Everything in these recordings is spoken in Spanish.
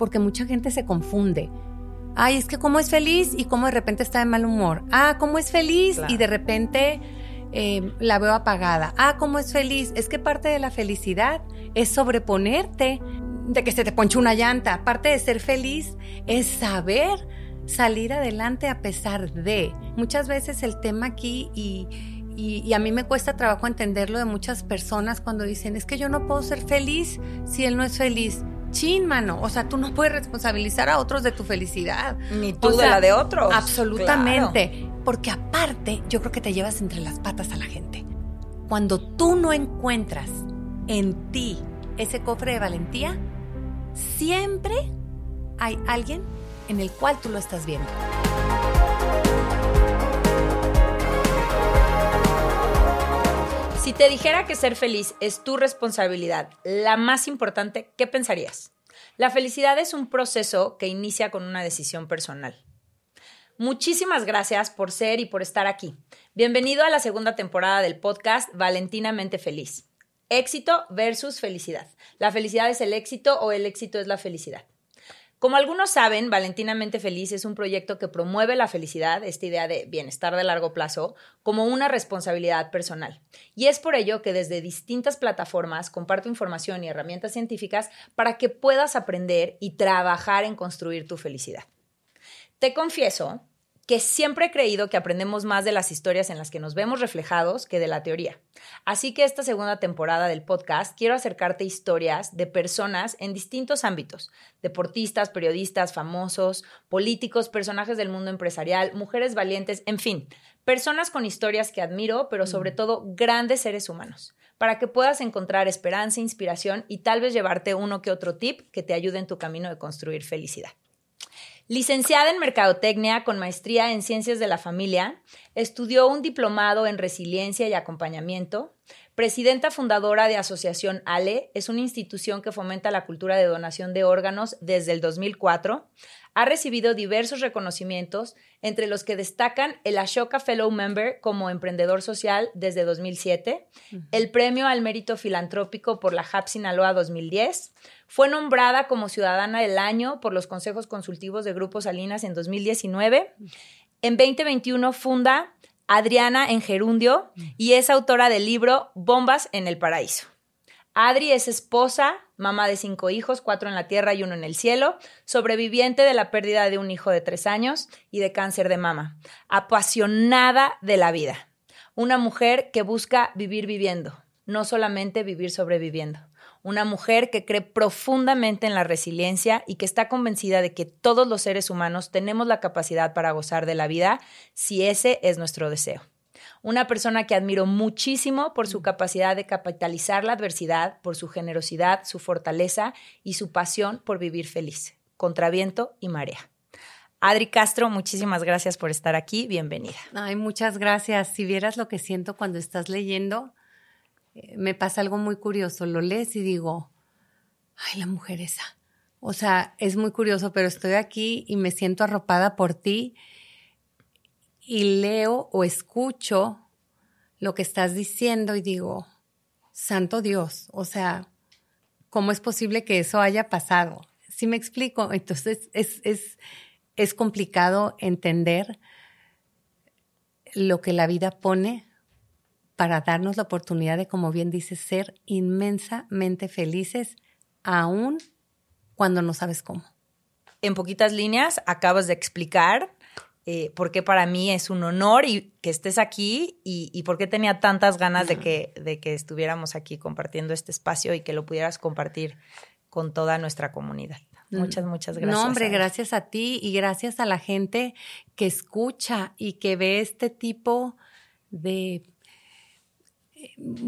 porque mucha gente se confunde. Ay, es que cómo es feliz y cómo de repente está de mal humor. Ah, cómo es feliz y de repente eh, la veo apagada. Ah, cómo es feliz. Es que parte de la felicidad es sobreponerte de que se te ponche una llanta. Parte de ser feliz es saber salir adelante a pesar de. Muchas veces el tema aquí y, y, a mí me cuesta trabajo entenderlo de muchas personas cuando dicen, es que yo no puedo ser feliz si él no es feliz. Chin, mano. O sea, tú no puedes responsabilizar a otros de tu felicidad. Ni tú de la de otros. Absolutamente. Porque aparte, yo creo que te llevas entre las patas a la gente. Cuando tú no encuentras en ti ese cofre de valentía, siempre hay alguien en el cual tú lo estás viendo. Si te dijera que ser feliz es tu responsabilidad, la más importante, ¿qué pensarías? La felicidad es un proceso que inicia con una decisión personal. Muchísimas gracias por ser y por estar aquí. Bienvenido a la segunda temporada del podcast Valentinamente Feliz. Éxito versus felicidad. ¿La felicidad es el éxito o el éxito es la felicidad? Como algunos saben, Valentinamente Feliz es un proyecto que promueve la felicidad, esta idea de bienestar de largo plazo, como una responsabilidad personal. Y es por ello que desde distintas plataformas comparto información y herramientas científicas para que puedas aprender y trabajar en construir tu felicidad. Te confieso que siempre he creído que aprendemos más de las historias en las que nos vemos reflejados que de la teoría. Así que esta segunda temporada del podcast quiero acercarte historias de personas en distintos ámbitos, deportistas, periodistas, famosos, políticos, personajes del mundo empresarial, mujeres valientes, en fin, personas con historias que admiro, pero sobre mm. todo grandes seres humanos, para que puedas encontrar esperanza, inspiración y tal vez llevarte uno que otro tip que te ayude en tu camino de construir felicidad. Licenciada en Mercadotecnia con maestría en Ciencias de la Familia, estudió un diplomado en Resiliencia y Acompañamiento. Presidenta fundadora de Asociación ALE, es una institución que fomenta la cultura de donación de órganos desde el 2004. Ha recibido diversos reconocimientos, entre los que destacan el Ashoka Fellow Member como emprendedor social desde 2007, el Premio al Mérito Filantrópico por la HAP Sinaloa 2010, fue nombrada como Ciudadana del Año por los Consejos Consultivos de Grupo Salinas en 2019. En 2021 funda Adriana en Gerundio y es autora del libro Bombas en el Paraíso. Adri es esposa, mamá de cinco hijos, cuatro en la tierra y uno en el cielo, sobreviviente de la pérdida de un hijo de tres años y de cáncer de mama, apasionada de la vida, una mujer que busca vivir viviendo, no solamente vivir sobreviviendo, una mujer que cree profundamente en la resiliencia y que está convencida de que todos los seres humanos tenemos la capacidad para gozar de la vida si ese es nuestro deseo una persona que admiro muchísimo por su capacidad de capitalizar la adversidad, por su generosidad, su fortaleza y su pasión por vivir feliz, contra viento y marea. Adri Castro, muchísimas gracias por estar aquí. Bienvenida. Ay, muchas gracias. Si vieras lo que siento cuando estás leyendo, me pasa algo muy curioso. Lo lees y digo, ay, la mujer esa. O sea, es muy curioso, pero estoy aquí y me siento arropada por ti y leo o escucho lo que estás diciendo y digo, santo Dios, o sea, ¿cómo es posible que eso haya pasado? Si me explico, entonces es, es, es complicado entender lo que la vida pone para darnos la oportunidad de, como bien dices, ser inmensamente felices, aún cuando no sabes cómo. En poquitas líneas, acabas de explicar eh, por qué para mí es un honor y que estés aquí y, y por qué tenía tantas ganas de que, de que estuviéramos aquí compartiendo este espacio y que lo pudieras compartir con toda nuestra comunidad. Mm. Muchas, muchas gracias. No, hombre, gracias a ti y gracias a la gente que escucha y que ve este tipo de,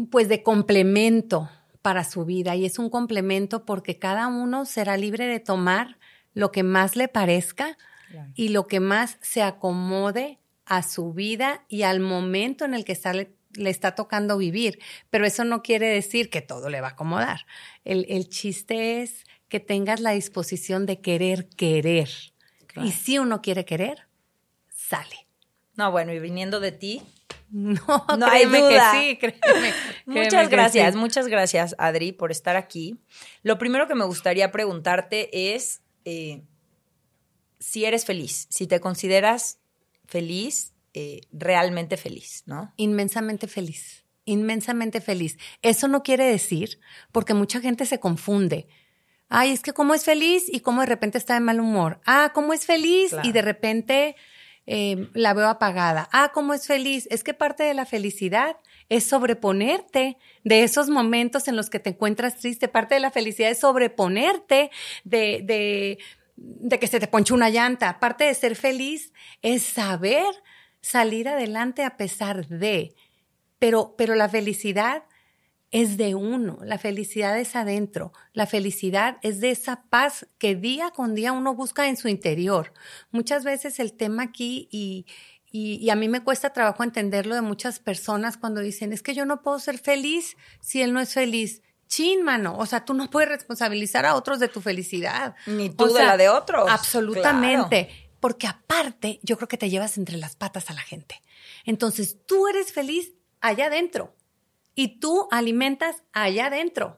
pues de complemento para su vida. Y es un complemento porque cada uno será libre de tomar lo que más le parezca y lo que más se acomode a su vida y al momento en el que le, está tocando vivir. Pero eso no quiere decir que todo le va a acomodar. El, el chiste es que tengas la disposición de querer querer. Y si uno quiere querer, sale. No, bueno, y viniendo de ti, no, no hay duda. que sí, créeme. muchas gracias, muchas gracias, Adri, por estar aquí. Lo primero que me gustaría preguntarte es eh, si eres feliz, si te consideras feliz, eh, realmente feliz, ¿no? Inmensamente feliz, inmensamente feliz. Eso no quiere decir, porque mucha gente se confunde. Ay, es que cómo es feliz y cómo de repente está de mal humor. Ah, cómo es feliz y de repente eh, la veo apagada. Ah, cómo es feliz. Es que parte de la felicidad es sobreponerte de esos momentos en los que te encuentras triste. Parte de la felicidad es sobreponerte de, de, de que se te ponche una llanta. Parte de ser feliz es saber salir adelante a pesar de. Pero, pero la felicidad es de uno, la felicidad es adentro, la felicidad es de esa paz que día con día uno busca en su interior. Muchas veces el tema aquí y, y, a mí me cuesta trabajo entenderlo de muchas personas cuando dicen, es que yo no puedo ser feliz si él no es feliz. Chin, mano. O sea, tú no puedes responsabilizar a otros de tu felicidad. Ni tú de la de otros. Absolutamente. Porque aparte, yo creo que te llevas entre las patas a la gente. Entonces, tú eres feliz allá adentro y tú alimentas allá adentro.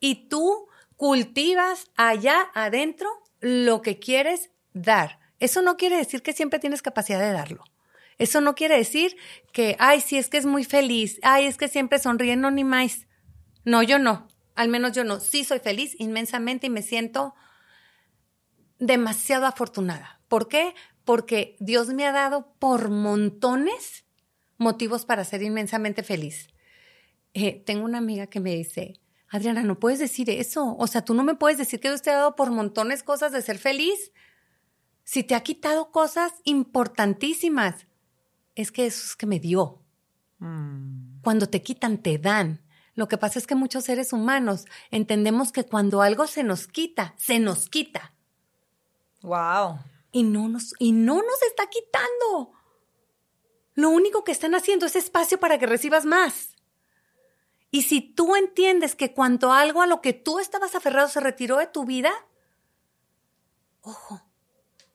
Y tú cultivas allá adentro lo que quieres dar. Eso no quiere decir que siempre tienes capacidad de darlo. Eso no quiere decir que, ay, sí, es que es muy feliz, ay, es que siempre sonríe, ni más. No, yo no. Al menos yo no. Sí soy feliz inmensamente y me siento demasiado afortunada. ¿Por qué? Porque Dios me ha dado por montones motivos para ser inmensamente feliz. Eh, tengo una amiga que me dice, Adriana, no puedes decir eso. O sea, tú no me puedes decir que Dios te ha dado por montones cosas de ser feliz. Si te ha quitado cosas importantísimas, es que eso es que me dio. Mm. Cuando te quitan, te dan. Lo que pasa es que muchos seres humanos entendemos que cuando algo se nos quita, se nos quita. Wow. Y no nos, y no nos está quitando. Lo único que están haciendo es espacio para que recibas más. Y si tú entiendes que cuanto algo a lo que tú estabas aferrado se retiró de tu vida, ojo,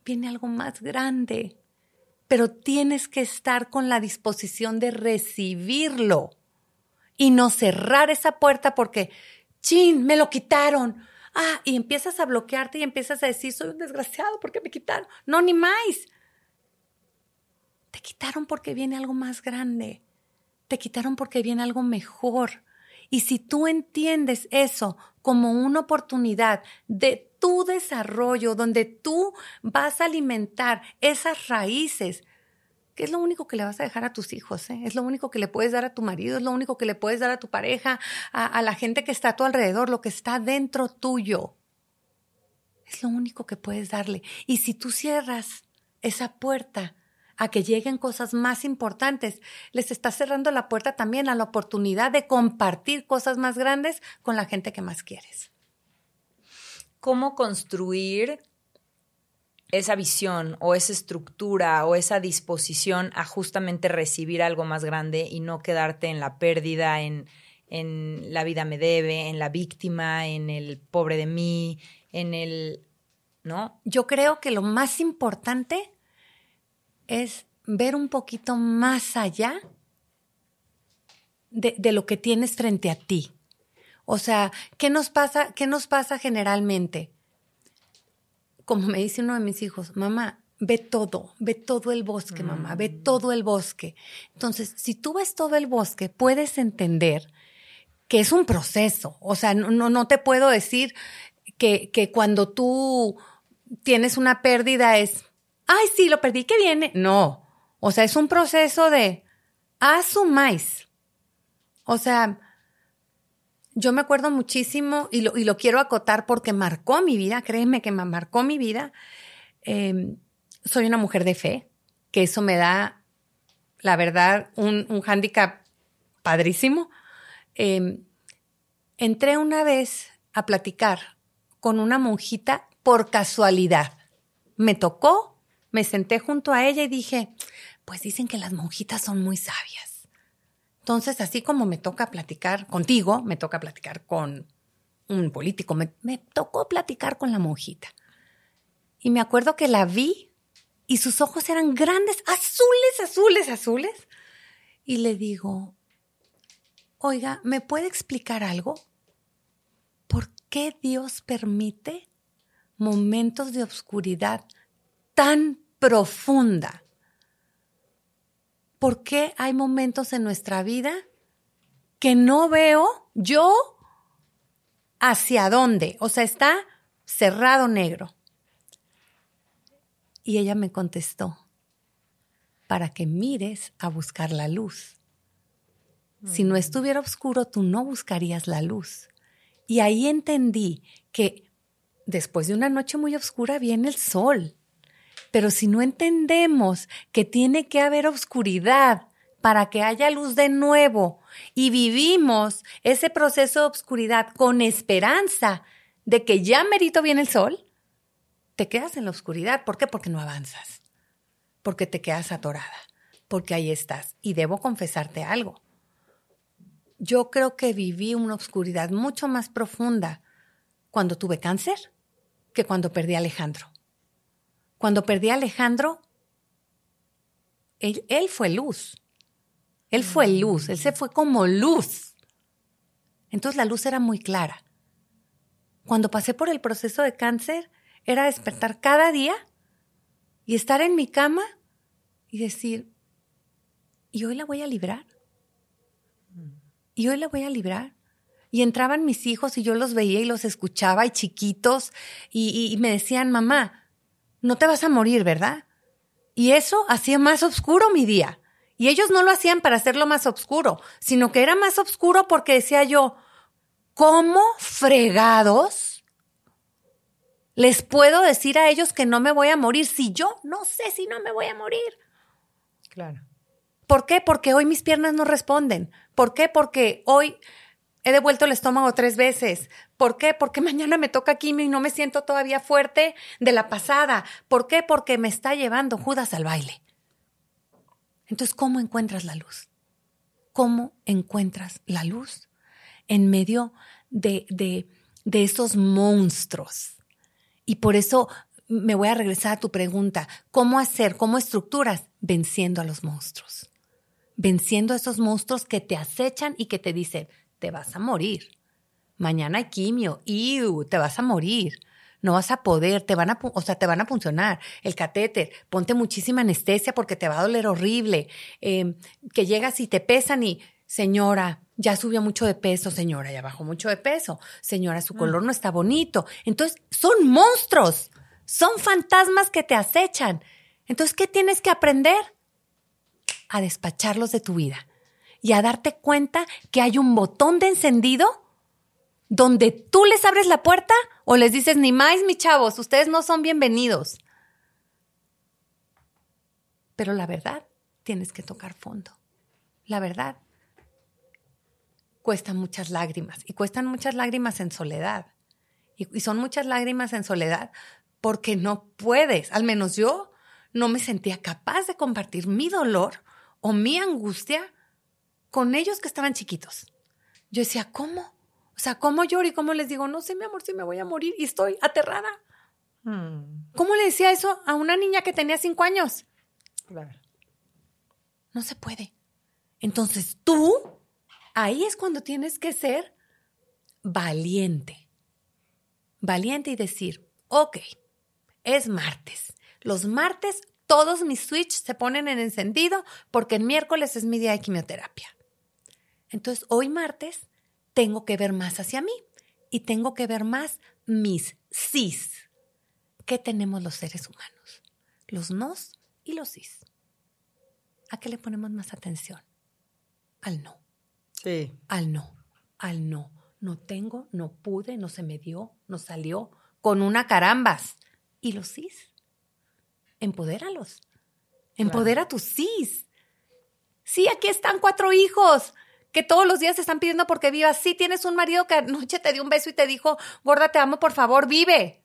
viene algo más grande. Pero tienes que estar con la disposición de recibirlo y no cerrar esa puerta porque, chin, me lo quitaron. Ah, y empiezas a bloquearte y empiezas a decir, soy un desgraciado porque me quitaron. No, ni más. Te quitaron porque viene algo más grande te quitaron porque viene algo mejor. Y si tú entiendes eso como una oportunidad de tu desarrollo, donde tú vas a alimentar esas raíces, que es lo único que le vas a dejar a tus hijos, ¿eh? es lo único que le puedes dar a tu marido, es lo único que le puedes dar a tu pareja, a, a la gente que está a tu alrededor, lo que está dentro tuyo. Es lo único que puedes darle. Y si tú cierras esa puerta, a que lleguen cosas más importantes. Les está cerrando la puerta también a la oportunidad de compartir cosas más grandes con la gente que más quieres. ¿Cómo construir esa visión o esa estructura o esa disposición a justamente recibir algo más grande y no quedarte en la pérdida, en, en la vida me debe, en la víctima, en el pobre de mí, en el... ¿No? Yo creo que lo más importante es ver un poquito más allá de, lo que tienes frente a ti. O sea, ¿qué nos pasa, qué nos pasa generalmente? Como me dice uno de mis hijos, mamá, ve todo, ve todo el bosque, mamá, ve mm. todo el bosque. Entonces, si tú ves todo el bosque, puedes entender que es un proceso. O sea, no, no te puedo decir que, que cuando tú tienes una pérdida es, ay, sí, lo perdí, ¿qué viene? No. O sea, es un proceso de asumáis. O sea, yo me acuerdo muchísimo y lo, y lo, quiero acotar porque marcó mi vida, créeme que me marcó mi vida. Em, soy una mujer de fe, que eso me da, la verdad, un, un hándicap padrísimo. Em, entré una vez a platicar con una monjita por casualidad. Me tocó me senté junto a ella y dije, pues dicen que las monjitas son muy sabias. Entonces, así como me toca platicar contigo, me toca platicar con un político, me, tocó platicar con la monjita. Y me acuerdo que la vi y sus ojos eran grandes, azules, azules, azules. Y le digo, oiga, ¿me puede explicar algo? ¿Por qué Dios permite momentos de oscuridad tan profunda? ¿Por qué hay momentos en nuestra vida que no veo yo hacia dónde? O sea, está cerrado negro. Y ella me contestó, para que mires a buscar la luz. Si no mm. estuviera oscuro, tú no buscarías la luz. Y ahí entendí que después de una noche muy oscura viene el sol. Pero si no entendemos que tiene que haber oscuridad para que haya luz de nuevo y vivimos ese proceso de oscuridad con esperanza de que ya merito viene el sol, te quedas en la oscuridad. ¿Por qué? Porque no avanzas. Porque te quedas atorada. Porque ahí estás. Y debo confesarte algo yo creo que viví una oscuridad mucho más profunda cuando tuve cáncer que cuando perdí a Alejandro. Cuando perdí a Alejandro, él, fue luz. Él fue mm. luz, él se fue como luz. Entonces la luz era muy clara. Cuando pasé por el proceso de cáncer, era despertar cada día y estar en mi cama y decir, ¿y hoy la voy a librar? y hoy la voy a librar. Y entraban mis hijos y yo los veía y los escuchaba y chiquitos y, me decían, mamá, no te vas a morir, ¿verdad? Y eso hacía más oscuro mi día. Y ellos no lo hacían para hacerlo más oscuro, sino que era más oscuro porque decía yo, ¿cómo fregados les puedo decir a ellos que no me voy a morir si yo no sé si no me voy a morir? Claro. ¿Por qué? Porque hoy mis piernas no responden. ¿Por qué? Porque hoy he devuelto el estómago tres veces. ¿Por qué? Porque mañana me toca quimio y no me siento todavía fuerte de la pasada. ¿Por qué? Porque me está llevando Judas al baile. Entonces, ¿cómo encuentras la luz? ¿Cómo encuentras la luz en medio de, de, de esos monstruos? Y por eso me voy a regresar a tu pregunta. ¿Cómo hacer? ¿Cómo estructuras? Venciendo a los monstruos venciendo a esos monstruos que te acechan y que te dicen, te vas a morir. Mañana hay quimio, ¡Iu! te vas a morir. No vas a poder, te van a, o sea, te van a funcionar. El catéter, ponte muchísima anestesia porque te va a doler horrible. Em, que llegas y te pesan y, señora, ya subió mucho de peso, señora, ya bajó mucho de peso. Señora, su color mm. no está bonito. Entonces, son monstruos, son fantasmas que te acechan. Entonces, ¿qué tienes que aprender? a despacharlos de tu vida y a darte cuenta que hay un botón de encendido donde tú les abres la puerta o les dices, ni más, mis chavos, ustedes no son bienvenidos. Pero la verdad, tienes que tocar fondo. La verdad, cuesta muchas lágrimas y cuestan muchas lágrimas en soledad. Y, y son muchas lágrimas en soledad porque no puedes, al menos yo no me sentía capaz de compartir mi dolor o mi angustia con ellos que estaban chiquitos. Yo decía, ¿cómo? O sea, ¿cómo lloro y cómo les digo, no sé, mi amor, si me voy a morir y estoy aterrada? Hmm. ¿Cómo le decía eso a una niña que tenía cinco años? Claro. No se puede. Entonces tú, ahí es cuando tienes que ser valiente. Valiente y decir, ok, es martes. Los martes todos mis switches se ponen en encendido porque el miércoles es mi día de quimioterapia. Entonces, hoy martes tengo que ver más hacia mí y tengo que ver más mis sís. ¿Qué tenemos los seres humanos? Los nos y los sís. ¿A qué le ponemos más atención? Al no. Sí. Al no. Al no. No tengo, no pude, no se me dio, no salió. Con una carambas. ¿Y los sís? empodéralos. Empodera a tus sís. Sí, aquí están cuatro hijos que todos los días te están pidiendo porque vivas. Sí, tienes un marido que anoche te dio un beso y te dijo, gorda, te amo, por favor, vive.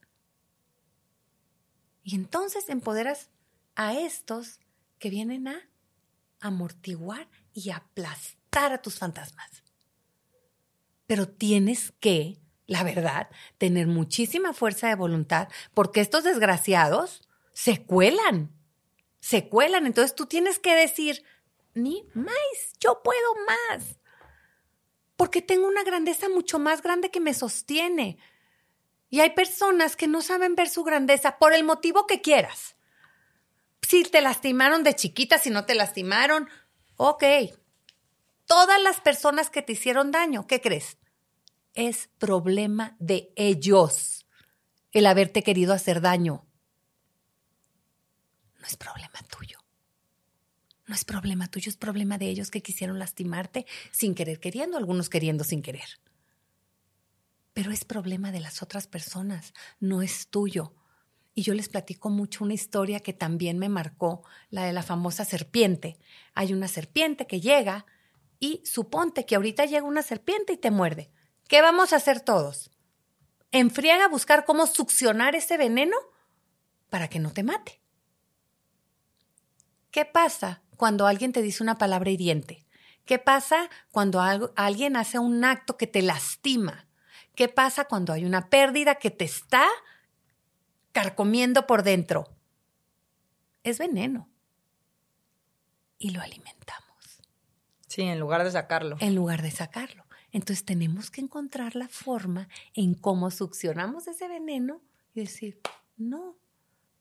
Y entonces empoderas a estos que vienen a amortiguar y aplastar a tus fantasmas. Pero tienes que, la verdad, tener muchísima fuerza de voluntad porque estos desgraciados se cuelan, se cuelan. Entonces tú tienes que decir, ni más, yo puedo más. Porque tengo una grandeza mucho más grande que me sostiene. Y hay personas que no saben ver su grandeza por el motivo que quieras. Si te lastimaron de chiquita, si no te lastimaron, ok. Todas las personas que te hicieron daño, ¿qué crees? Es problema de ellos el haberte querido hacer daño. No es problema tuyo. No es problema tuyo, es problema de ellos que quisieron lastimarte sin querer queriendo, algunos queriendo sin querer. Pero es problema de las otras personas, no es tuyo. Y yo les platico mucho una historia que también me marcó, la de la famosa serpiente. Hay una serpiente que llega y suponte que ahorita llega una serpiente y te muerde. ¿Qué vamos a hacer todos? Enfriega a buscar cómo succionar ese veneno para que no te mate. ¿Qué pasa cuando alguien te dice una palabra hiriente? ¿Qué pasa cuando alguien hace un acto que te lastima? ¿Qué pasa cuando hay una pérdida que te está carcomiendo por dentro? Es veneno. Y lo alimentamos. Sí, en lugar de sacarlo. En lugar de sacarlo. Entonces tenemos que encontrar la forma en cómo succionamos ese veneno y decir, no.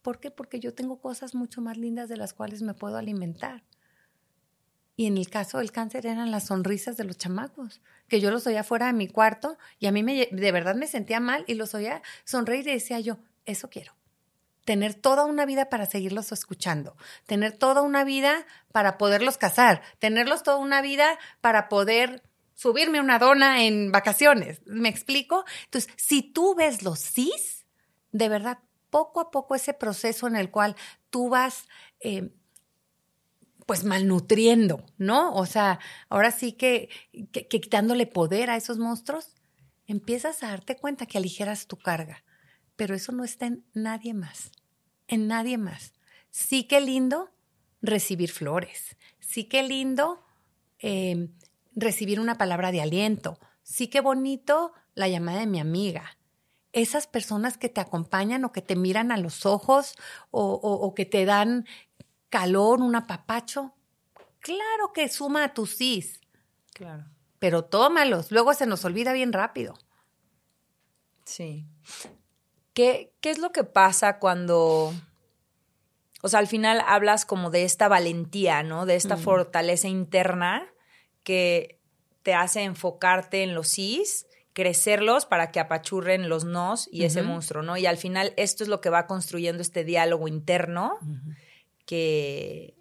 ¿Por qué? Porque yo tengo cosas mucho más lindas de las cuales me puedo alimentar. Y en el caso del cáncer eran las sonrisas de los chamacos, que yo los oía fuera de mi cuarto y a mí me, de verdad me sentía mal y los oía sonreír y decía yo, eso quiero. Tener toda una vida para seguirlos escuchando, tener toda una vida para poderlos casar, tenerlos toda una vida para poder subirme una dona en vacaciones. ¿Me explico? Entonces, si tú ves los sís, de verdad, poco a poco ese proceso en el cual tú vas eh, pues malnutriendo, ¿no? O sea, ahora sí que, quitándole poder a esos monstruos, empiezas a darte cuenta que aligeras tu carga, pero eso no está en nadie más, en nadie más. Sí que lindo recibir flores, sí que lindo em, recibir una palabra de aliento, sí que bonito la llamada de mi amiga. Esas personas que te acompañan o que te miran a los ojos o que te dan calor, un apapacho, claro que suma a tus sís. Claro. Pero tómalos, luego se nos olvida bien rápido. Sí. ¿Qué, ¿Qué es lo que pasa cuando, o sea, al final hablas como de esta valentía, ¿no? De esta mm. fortaleza interna que te hace enfocarte en los sís, crecerlos para que apachurren los nos y ese monstruo, ¿no? Y al final esto es lo que va construyendo este diálogo interno que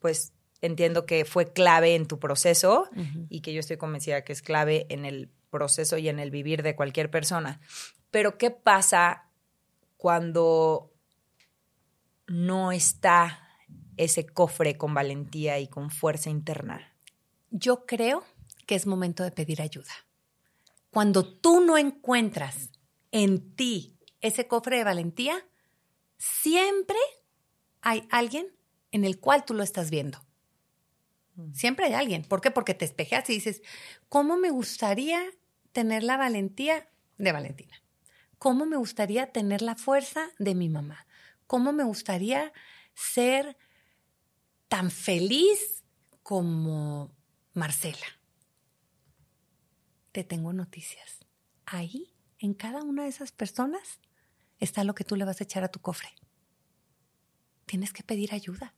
pues entiendo que fue clave en tu proceso y que yo estoy convencida que es clave en el proceso y en el vivir de cualquier persona. Pero ¿qué pasa cuando no está ese cofre con valentía y con fuerza interna? Yo creo que es momento de pedir ayuda. Cuando tú no encuentras en ti ese cofre de valentía, siempre hay alguien en el cual tú lo estás viendo. Mm. Siempre hay alguien. ¿Por qué? Porque te espejeas y dices, ¿cómo me gustaría tener la valentía de Valentina? ¿Cómo me gustaría tener la fuerza de mi mamá? ¿Cómo me gustaría ser tan feliz como Marcela? Te tengo noticias. Ahí, en cada una de esas personas, está lo que tú le vas a echar a tu cofre tienes que pedir ayuda.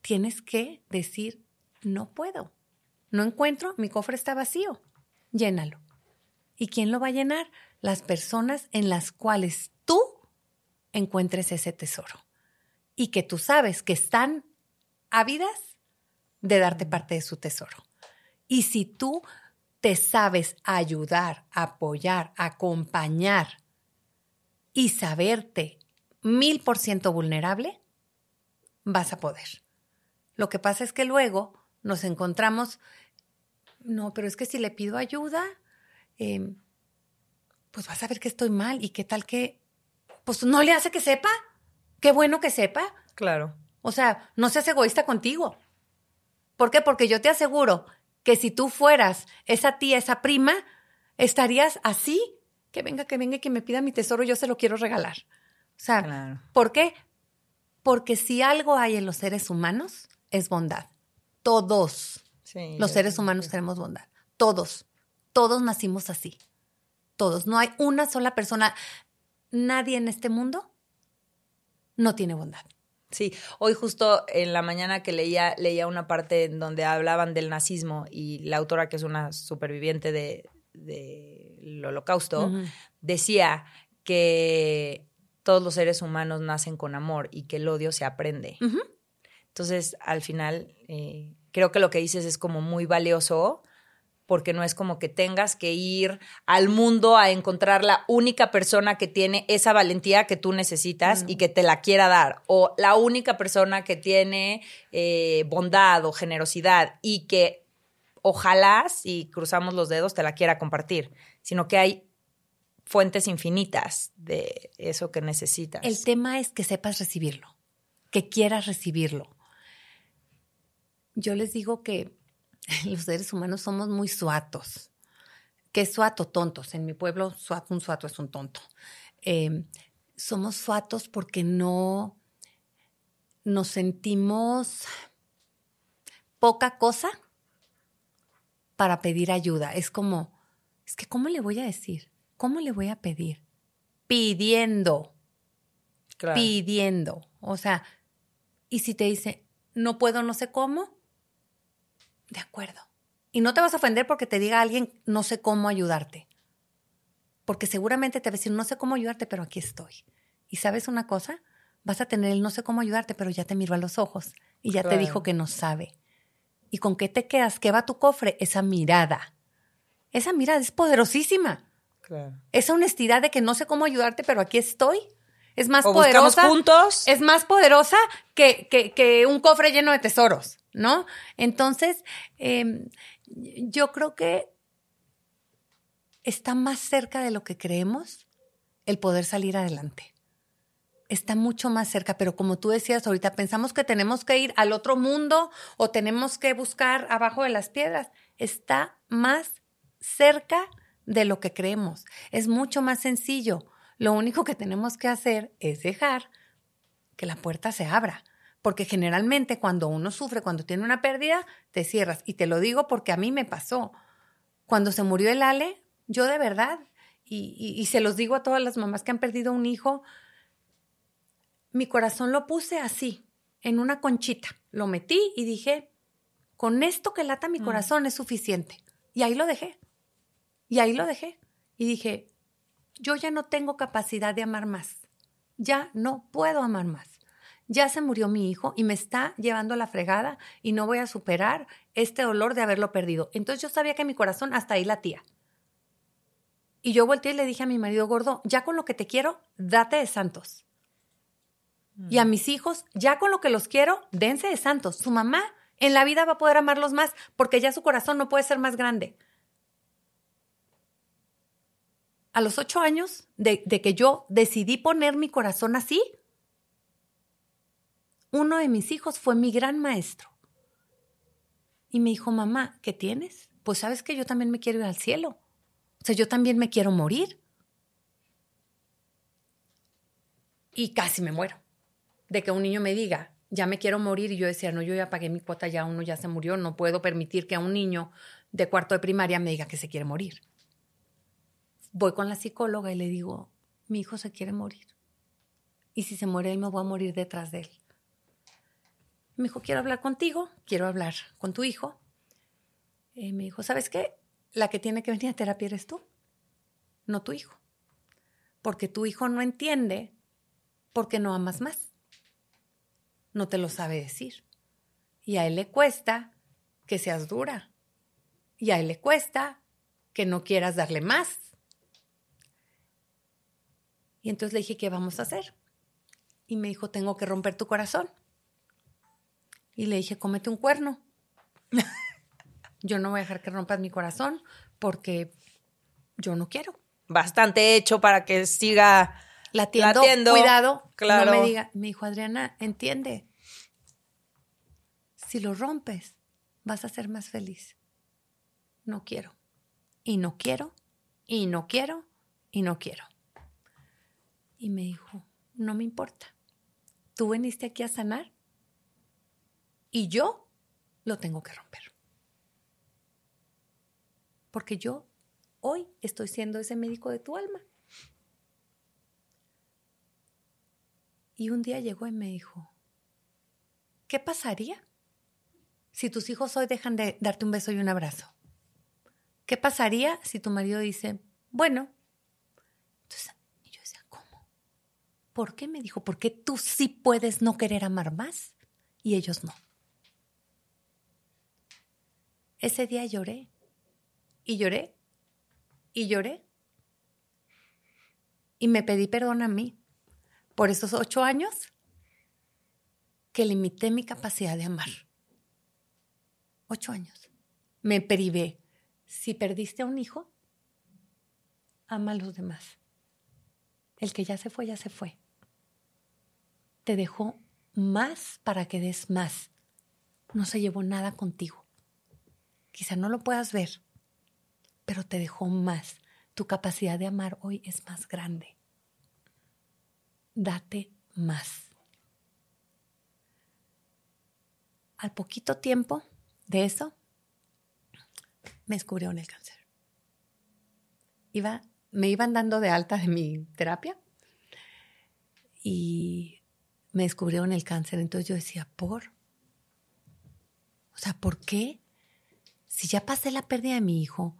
Tienes que decir, no puedo, no encuentro, mi cofre está vacío, llénalo. ¿Y quién lo va a llenar? Las personas en las cuales tú encuentres ese tesoro y que tú sabes que están ávidas de darte parte de su tesoro. Y si tú te sabes ayudar, apoyar, acompañar y saberte mil por ciento vulnerable, vas a poder. Lo que pasa es que luego nos encontramos, no, pero es que si le pido ayuda, em, pues vas a ver que estoy mal y qué tal que, pues no le hace que sepa. Qué bueno que sepa. Claro. O sea, no seas egoísta contigo. ¿Por qué? Porque yo te aseguro que si tú fueras esa tía, esa prima, estarías así, que venga, que venga y que me pida mi tesoro, yo se lo quiero regalar. O sea, ¿por qué? Porque si algo hay en los seres humanos, es bondad. Todos los seres humanos tenemos bondad. Todos. Todos nacimos así. todos. No hay una sola persona, nadie en este mundo no tiene bondad. Sí, hoy justo en la mañana que leía, leía una parte en donde hablaban del nazismo y la autora, que es una superviviente del de, holocausto, decía que todos los seres humanos nacen con amor y que el odio se aprende. Entonces, al final, eh, creo que lo que dices es como muy valioso porque no es como que tengas que ir al mundo a encontrar la única persona que tiene esa valentía que tú necesitas y que te la quiera dar, o la única persona que tiene eh, bondad o generosidad y que ojalá, si cruzamos los dedos, te la quiera compartir, sino que hay fuentes infinitas de eso que necesitas. El tema es que sepas recibirlo, que quieras recibirlo. Yo les digo que los seres humanos somos muy suatos. ¿Qué suato? Tontos. En mi pueblo, un suato es un tonto. Em, somos suatos porque no nos sentimos poca cosa para pedir ayuda. Es como, es que ¿cómo le voy a decir? ¿Cómo le voy a pedir? Pidiendo. Pidiendo. O sea, y si te dice, no puedo, no sé cómo, de acuerdo. Y no te vas a ofender porque te diga alguien, no sé cómo ayudarte. Porque seguramente te va a decir, no sé cómo ayudarte, pero aquí estoy. Y sabes una cosa, vas a tener el no sé cómo ayudarte, pero ya te miró a los ojos y ya te dijo que no sabe. ¿Y con qué te quedas? ¿Qué va a tu cofre? Esa mirada. Esa mirada es poderosísima. Claro. Esa honestidad de que no sé cómo ayudarte, pero aquí estoy. Es más poderosa. juntos. Es más poderosa que, que un cofre lleno de tesoros. ¿no? Entonces, em, yo creo que está más cerca de lo que creemos el poder salir adelante. Está mucho más cerca, pero como tú decías ahorita, pensamos que tenemos que ir al otro mundo o tenemos que buscar abajo de las piedras. Está más cerca de lo que creemos. Es mucho más sencillo. Lo único que tenemos que hacer es dejar que la puerta se abra. Porque generalmente cuando uno sufre, cuando tiene una pérdida, te cierras. Y te lo digo porque a mí me pasó. Cuando se murió el Ale, yo de verdad, y, se los digo a todas las mamás que han perdido un hijo, mi corazón lo puse así, en una conchita. Lo metí y dije, con esto que lata mi mm. corazón es suficiente. Y ahí lo dejé. Y ahí lo dejé. Y dije, yo ya no tengo capacidad de amar más. Ya no puedo amar más ya se murió mi hijo y me está llevando a la fregada y no voy a superar este dolor de haberlo perdido. Entonces yo sabía que mi corazón hasta ahí latía. Y yo volteé y le dije a mi marido gordo, ya con lo que te quiero, date de santos. Y a mm. mis hijos, ya con lo que los quiero, dense de santos. Su mamá en la vida va a poder amarlos más porque ya su corazón no puede ser más grande. A los ocho años de, que yo decidí poner mi corazón así, uno de mis hijos fue mi gran maestro. Y me dijo, mamá, ¿qué tienes? Pues sabes que yo también me quiero ir al cielo. O sea, yo también me quiero morir. Y casi me muero. De que un niño me diga, ya me quiero morir. Y yo decía, no, yo ya pagué mi cuota, ya uno ya se murió. No puedo permitir que a un niño de cuarto de primaria me diga que se quiere morir. Voy con la psicóloga y le digo, mi hijo se quiere morir. Y si se muere él, me voy a morir detrás de él. Me dijo, quiero hablar contigo, quiero hablar con tu hijo. Y me dijo, ¿sabes qué? La que tiene que venir a terapia eres tú, no tu hijo. Porque tu hijo no entiende por qué no amas más. No te lo sabe decir. Y a él le cuesta que seas dura. Y a él le cuesta que no quieras darle más. Y entonces le dije, ¿qué vamos a hacer? Y me dijo, tengo que romper tu corazón. Y le dije, cómete un cuerno. yo no voy a dejar que rompas mi corazón porque yo no quiero. Bastante hecho para que siga latiendo. latiendo. Cuidado. Claro. No me diga, me dijo Adriana, entiende. Si lo rompes, vas a ser más feliz. No quiero. Y no quiero. Y no quiero. Y no quiero. Y me dijo, no me importa. Tú viniste aquí a sanar y yo lo tengo que romper. Porque yo Hoy estoy siendo ese médico de tu alma. Y un día llegó y me dijo, ¿qué pasaría si tus hijos hoy dejan de darte un beso y un abrazo? ¿Qué pasaría si tu marido dice, bueno? Entonces, yo decía, ¿cómo? ¿Por qué? Me dijo, porque tú sí puedes no querer amar más y ellos no. Ese día lloré y lloré y lloré y me pedí perdón a mí por esos ocho años que limité mi capacidad de amar. Ocho años. Me privé si perdiste a un hijo, ama a los demás. El que ya se fue, ya se fue. Te dejó más para que des más. No se llevó nada contigo. Quizá no lo puedas ver, pero te dejó más. Tu capacidad de amar hoy es más grande. Date más. Al poquito tiempo de eso, me descubrieron el cáncer. Iba, me iban dando de alta de mi terapia y me descubrieron el cáncer. Entonces yo decía, ¿por? O sea, ¿por qué? Si ya pasé la pérdida de mi hijo,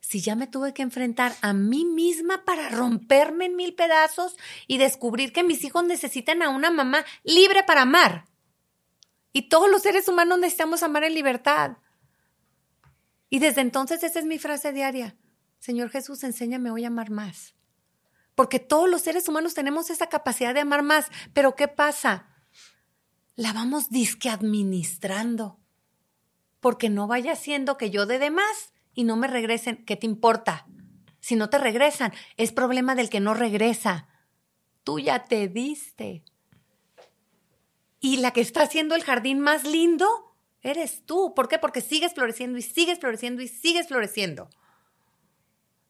si ya me tuve que enfrentar a mí misma para romperme en mil pedazos y descubrir que mis hijos necesitan a una mamá libre para amar. Y todos los seres humanos necesitamos amar en libertad. Y desde entonces esa es mi frase diaria. Señor Jesús, enséñame hoy a amar más. Porque todos los seres humanos tenemos esa capacidad de amar más. Pero ¿qué pasa? La vamos disque administrando. Porque no vaya siendo que yo dé de más y no me regresen. ¿Qué te importa? Si no te regresan, es problema del que no regresa. Tú ya te diste. Y la que está haciendo el jardín más lindo Eres tú. ¿Por qué? Porque sigues floreciendo y sigues floreciendo y sigues floreciendo.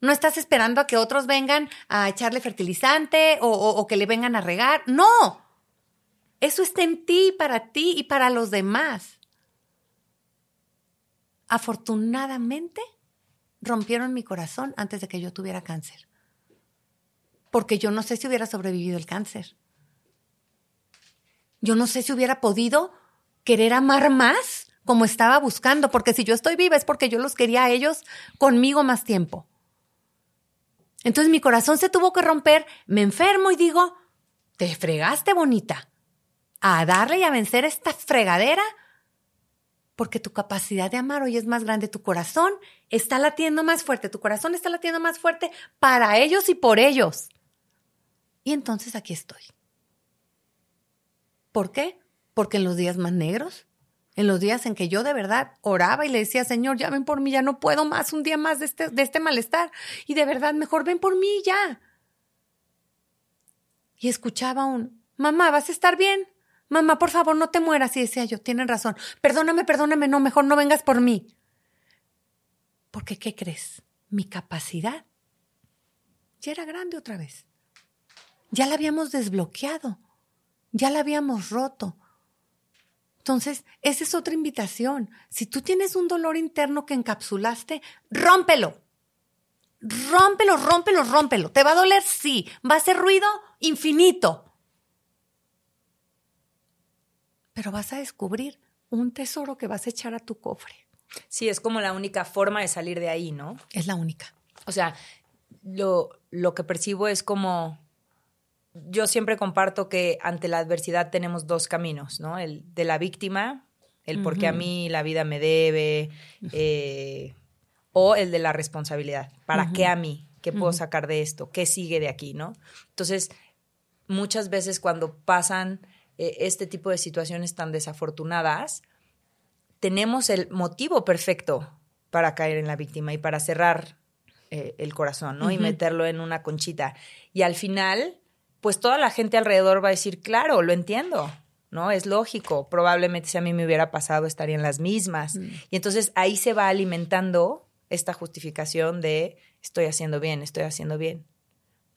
No estás esperando a que otros vengan a echarle fertilizante o, que le vengan a regar. No. Eso está en ti, para ti y para los demás. Afortunadamente, rompieron mi corazón antes de que yo tuviera cáncer. Porque yo no sé si hubiera sobrevivido el cáncer. Yo no sé si hubiera podido querer amar más como estaba buscando, porque si yo estoy viva es porque yo los quería a ellos conmigo más tiempo. Entonces mi corazón se tuvo que romper, me enfermo y digo, te fregaste bonita, a darle y a vencer esta fregadera, porque tu capacidad de amar hoy es más grande, tu corazón está latiendo más fuerte, tu corazón está latiendo más fuerte para ellos y por ellos. Y entonces aquí estoy. ¿Por qué? Porque en los días más negros, en los días en que yo de verdad oraba y le decía, Señor, ya ven por mí, ya no puedo más un día más de este, de este malestar. Y de verdad, mejor ven por mí ya. Y escuchaba un, mamá, ¿vas a estar bien? Mamá, por favor, no te mueras. Y decía yo, tienen razón. Perdóname, perdóname, no, mejor no vengas por mí. Porque, ¿qué crees? Mi capacidad ya era grande otra vez. Ya la habíamos desbloqueado. Ya la habíamos roto. Entonces, esa es otra invitación. Si tú tienes un dolor interno que encapsulaste, rómpelo. Rómpelo, rómpelo, rómpelo. ¿Te va a doler? Sí. ¿Va a ser ruido? Infinito. Pero vas a descubrir un tesoro que vas a echar a tu cofre. Sí, es como la única forma de salir de ahí, ¿no? Es la única. O sea, lo, lo que percibo es como yo siempre comparto que ante la adversidad tenemos dos caminos, ¿no? El de la víctima, el porque a mí la vida me debe, eh, o el de la responsabilidad. ¿Para qué a mí? ¿Qué puedo sacar de esto? ¿Qué sigue de aquí, no? Entonces, muchas veces cuando pasan eh, este tipo de situaciones tan desafortunadas, tenemos el motivo perfecto para caer en la víctima y para cerrar eh, el corazón, ¿no? Y meterlo en una conchita. Y al final pues toda la gente alrededor va a decir, claro, lo entiendo, ¿no? Es lógico, probablemente si a mí me hubiera pasado estarían las mismas. Mm. Y entonces ahí se va alimentando esta justificación de estoy haciendo bien, estoy haciendo bien,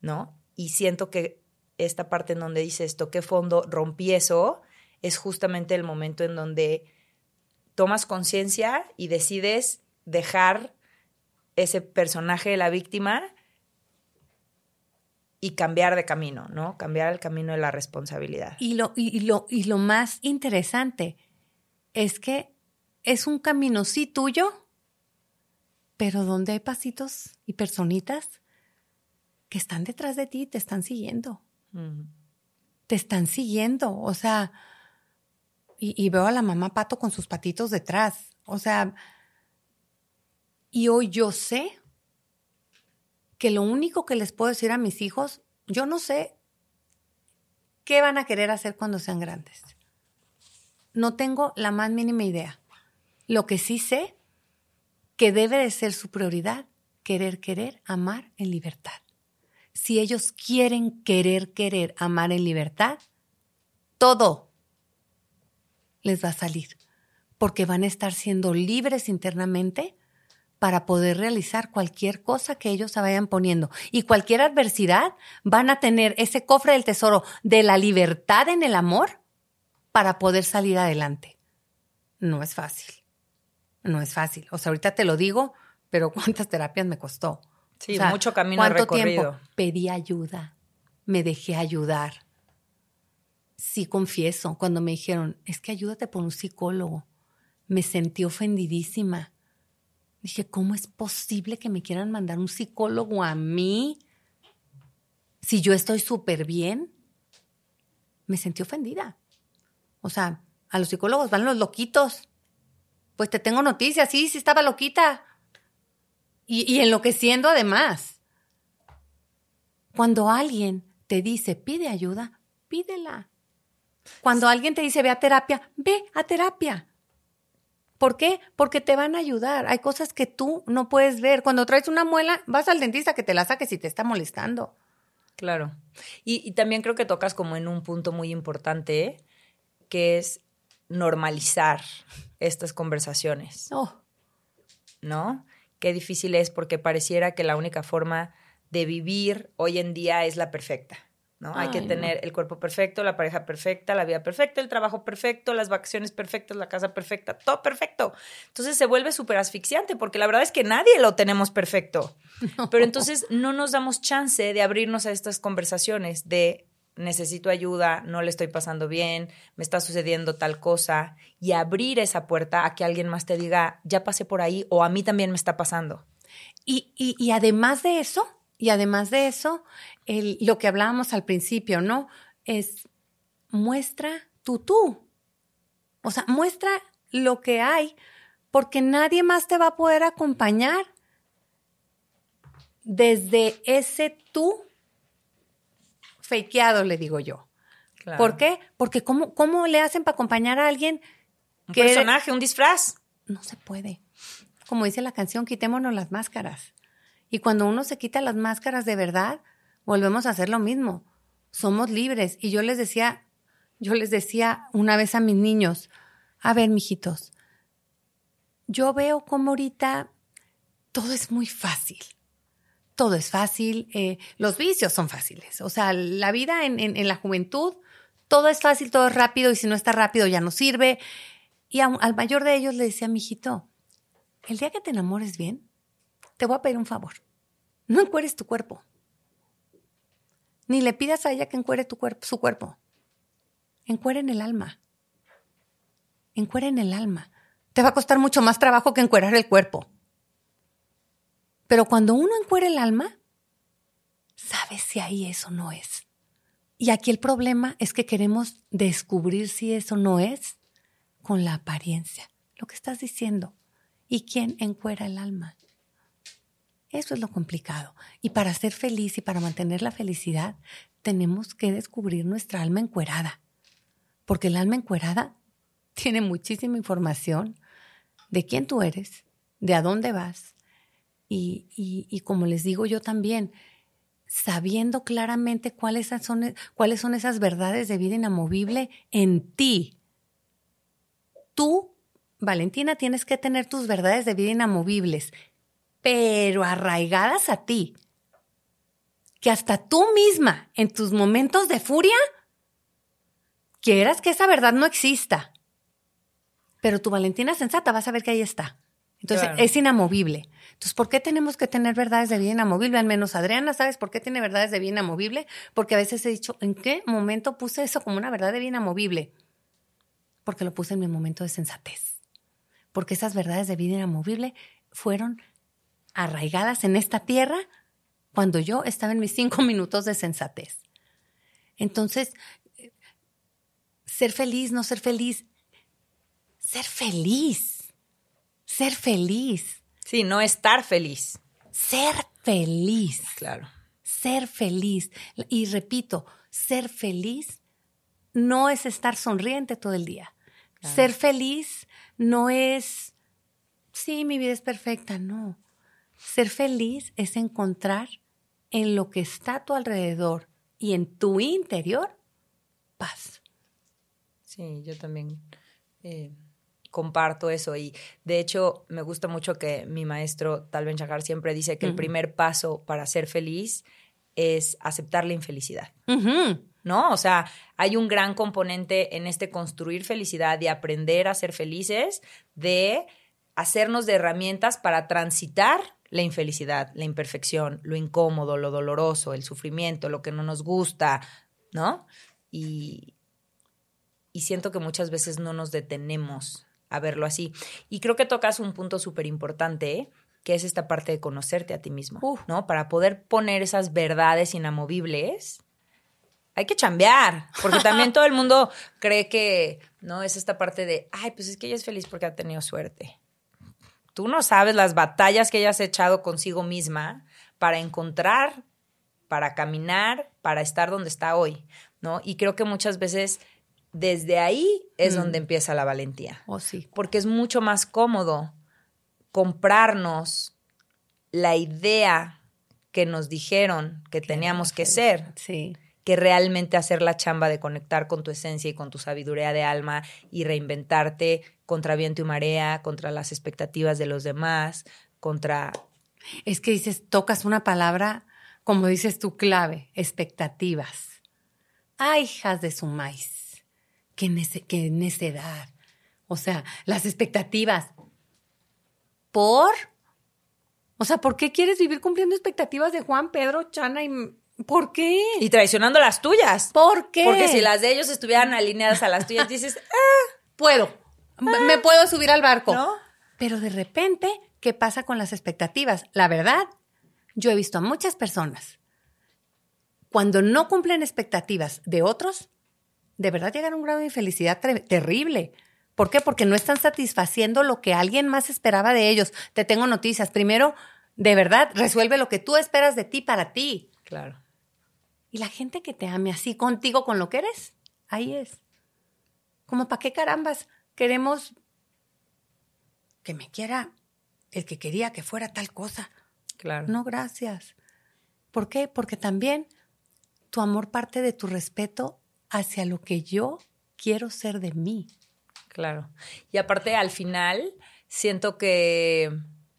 ¿no? Y siento que esta parte en donde dices, toqué fondo, rompí eso, es justamente el momento en donde tomas conciencia y decides dejar ese personaje de la víctima y cambiar de camino, ¿no? Cambiar el camino de la responsabilidad. Y lo, y, lo, y lo más interesante es que es un camino sí tuyo, pero donde hay pasitos y personitas que están detrás de ti, te están siguiendo. Te están siguiendo. O sea, y, y, veo a la mamá pato con sus patitos detrás. O sea, y hoy yo sé que lo único que les puedo decir a mis hijos, yo no sé qué van a querer hacer cuando sean grandes. No tengo la más mínima idea. Lo que sí sé, que debe de ser su prioridad, querer, querer, amar en libertad. Si ellos quieren querer, querer, amar en libertad, todo les va a salir, porque van a estar siendo libres internamente para poder realizar cualquier cosa que ellos se vayan poniendo. Y cualquier adversidad van a tener ese cofre del tesoro de la libertad en el amor para poder salir adelante. No es fácil. No es fácil. O sea, ahorita te lo digo, pero ¿cuántas terapias me costó? Sí, mucho camino ¿cuánto recorrido. tiempo? Pedí ayuda, me dejé ayudar. Sí, confieso, cuando me dijeron, es que ayúdate por un psicólogo, me sentí ofendidísima Dije, ¿cómo es posible que me quieran mandar un psicólogo a mí si yo estoy súper bien? Me sentí ofendida. O sea, a los psicólogos van los loquitos. Pues te tengo noticias, sí, sí estaba loquita. Y, y enloqueciendo además. Cuando alguien te dice, pide ayuda, pídela. Cuando alguien te dice, ve a terapia, ve a terapia. ¿Por qué? Porque te van a ayudar. Hay cosas que tú no puedes ver. Cuando traes una muela, vas al dentista que te la saque si te está molestando. Claro. Y, también creo que tocas como en un punto muy importante, que es normalizar estas conversaciones. Oh. ¿No? Qué difícil es porque pareciera que la única forma de vivir hoy en día es la perfecta. ¿No? Hay que tener el cuerpo perfecto, la pareja perfecta, la vida perfecta, el trabajo perfecto, las vacaciones perfectas, la casa perfecta, todo perfecto. Entonces se vuelve súper asfixiante porque la verdad es que nadie lo tenemos perfecto. Pero entonces no nos damos chance de abrirnos a estas conversaciones de necesito ayuda, no le estoy pasando bien, me está sucediendo tal cosa y abrir esa puerta a que alguien más te diga, ya pasé por ahí o a mí también me está pasando. y, y además de eso, y además de eso, lo que hablábamos al principio, ¿no? Es muestra tu tú. O sea, muestra lo que hay, porque nadie más te va a poder acompañar desde ese tú fakeado, le digo yo. ¿Por qué? Porque ¿cómo, ¿cómo le hacen para acompañar a alguien? Un personaje, un disfraz. No se puede. Como dice la canción, quitémonos las máscaras. Y cuando uno se quita las máscaras de verdad, volvemos a hacer lo mismo. Somos libres. Y yo les decía, yo les decía una vez a mis niños, a ver, mijitos, yo veo como ahorita todo es muy fácil. Todo es fácil. Eh, los vicios son fáciles. O sea, la vida en, en, la juventud, todo es fácil, todo es rápido, y si no está rápido ya no sirve. Y al mayor de ellos le decía, mijito, el día que te enamores bien, te voy a pedir un favor. No encueres tu cuerpo. Ni le pidas a ella que encuere tu cuerpo, su cuerpo. Encuere en el alma. Encuere en el alma. Te va a costar mucho más trabajo que encuerar el cuerpo. Pero cuando uno encuera el alma, sabes si ahí eso no es. Y aquí el problema es que queremos descubrir si eso no es con la apariencia, lo que estás diciendo. ¿Y quién encuera el alma? Eso es lo complicado. Y para ser feliz y para mantener la felicidad, tenemos que descubrir nuestra alma encuerada. Porque el alma encuerada tiene muchísima información de quién tú eres, de a dónde vas. Y, y, como les digo yo también, sabiendo claramente cuáles son, cuáles son esas verdades de vida inamovible en ti. Tú, Valentina, tienes que tener tus verdades de vida inamovibles pero arraigadas a ti, que hasta tú misma, en tus momentos de furia, quieras que esa verdad no exista. Pero tu Valentina sensata va a saber que ahí está, Entonces, es inamovible. Entonces, ¿por qué tenemos que tener verdades de vida inamovible? Al menos Adriana, ¿sabes por qué tiene verdades de vida inamovible? Porque a veces he dicho, ¿en qué momento puse eso como una verdad de vida inamovible? Porque lo puse en mi momento de sensatez. Porque esas verdades de vida inamovible fueron arraigadas en esta tierra cuando yo estaba en mis cinco minutos de sensatez. Entonces, ser feliz, no ser feliz, ser feliz, ser feliz. Sí, no estar feliz. Ser feliz. Claro. Ser feliz. Y repito, ser feliz no es estar sonriente todo el día. Ser feliz no es, sí, mi vida es perfecta, no. Ser feliz es encontrar en lo que está a tu alrededor y en tu interior paz. Sí, yo también eh, comparto eso y de hecho me gusta mucho que mi maestro Tal Ben Shahar siempre dice que el primer paso para ser feliz es aceptar la infelicidad. ¿No? O sea, hay un gran componente en este construir felicidad y aprender a ser felices de hacernos de herramientas para transitar la infelicidad, la imperfección, lo incómodo, lo doloroso, el sufrimiento, lo que no nos gusta, ¿no? Y, y siento que muchas veces no nos detenemos a verlo así. Y creo que tocas un punto súper importante, que es esta parte de conocerte a ti mismo, ¿no? Para poder poner esas verdades inamovibles, hay que chambear, porque también todo el mundo cree que, ¿no? Es esta parte de, ay, pues es que ella es feliz porque ha tenido suerte tú no sabes las batallas que ella ha echado consigo misma para encontrar, para caminar, para estar donde está hoy, ¿no? Y creo que muchas veces desde ahí es donde empieza la valentía. Oh, sí. Porque es mucho más cómodo comprarnos la idea que nos dijeron que teníamos que ser. Sí que realmente hacer la chamba de conectar con tu esencia y con tu sabiduría de alma y reinventarte contra viento y marea, contra las expectativas de los demás, contra... Es que dices, tocas una palabra, como dices tú, clave, expectativas. Ay, hijas de su maíz, qué, necedad. O sea, las expectativas. ¿Por? O sea, ¿por qué quieres vivir cumpliendo expectativas de Juan, Pedro, Chana y ¿Por qué? Y traicionando las tuyas. ¿Por qué? Porque si las de ellos estuvieran alineadas a las tuyas, dices, ah, puedo, me puedo subir al barco. ¿No? Pero de repente, ¿qué pasa con las expectativas? La verdad, yo he visto a muchas personas, cuando no cumplen expectativas de otros, de verdad llegan a un grado de infelicidad terrible. ¿Por qué? Porque no están satisfaciendo lo que alguien más esperaba de ellos. Te tengo noticias. Primero, de verdad, resuelve lo que tú esperas de ti para ti. Claro. Y la gente que te ame así contigo con lo que eres, ahí es. Como para qué carambas queremos que me quiera el que quería que fuera tal cosa. Claro. No, gracias. ¿Por qué? Porque también tu amor parte de tu respeto hacia lo que yo quiero ser de mí. Claro. Y aparte, al final, siento que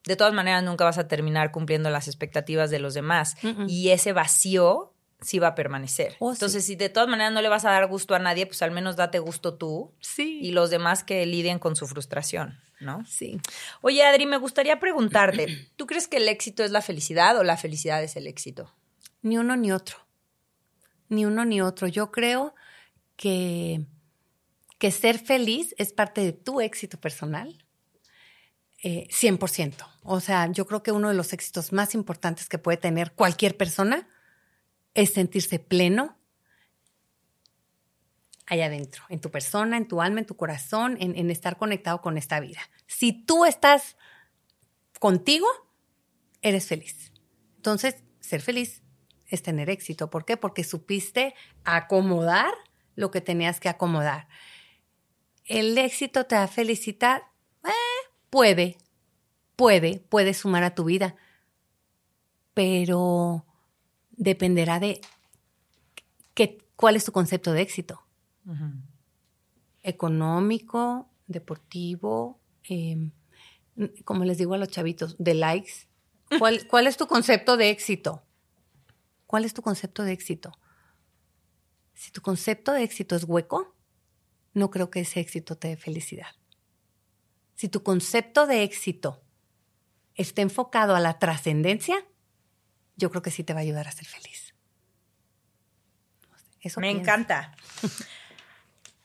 de todas maneras nunca vas a terminar cumpliendo las expectativas de los demás. Y ese vacío sí va a permanecer. Oh, Entonces, si de todas maneras no le vas a dar gusto a nadie, pues al menos date gusto tú. Sí. Y los demás que lidien con su frustración, ¿no? Sí. Oye, Adri, me gustaría preguntarte, ¿tú crees que el éxito es la felicidad o la felicidad es el éxito? Ni uno ni otro. Ni uno ni otro. Yo creo que, que ser feliz es parte de tu éxito personal 100%. Eh, o sea, yo creo que uno de los éxitos más importantes que puede tener cualquier persona es sentirse pleno allá adentro, en tu persona, en tu alma, en tu corazón, en, estar conectado con esta vida. Si tú estás contigo, eres feliz. Entonces, ser feliz es tener éxito. ¿Por qué? Porque supiste acomodar lo que tenías que acomodar. El éxito te da felicidad puede, puede, puede sumar a tu vida, pero dependerá de qué, cuál es tu concepto de éxito. Económico, deportivo, em, como les digo a los chavitos, de likes. ¿Cuál, ¿Cuál es tu concepto de éxito? ¿Cuál es tu concepto de éxito? Si tu concepto de éxito es hueco, no creo que ese éxito te dé felicidad si tu concepto de éxito esté enfocado a la trascendencia, yo creo que sí te va a ayudar a ser feliz. Eso Me encanta.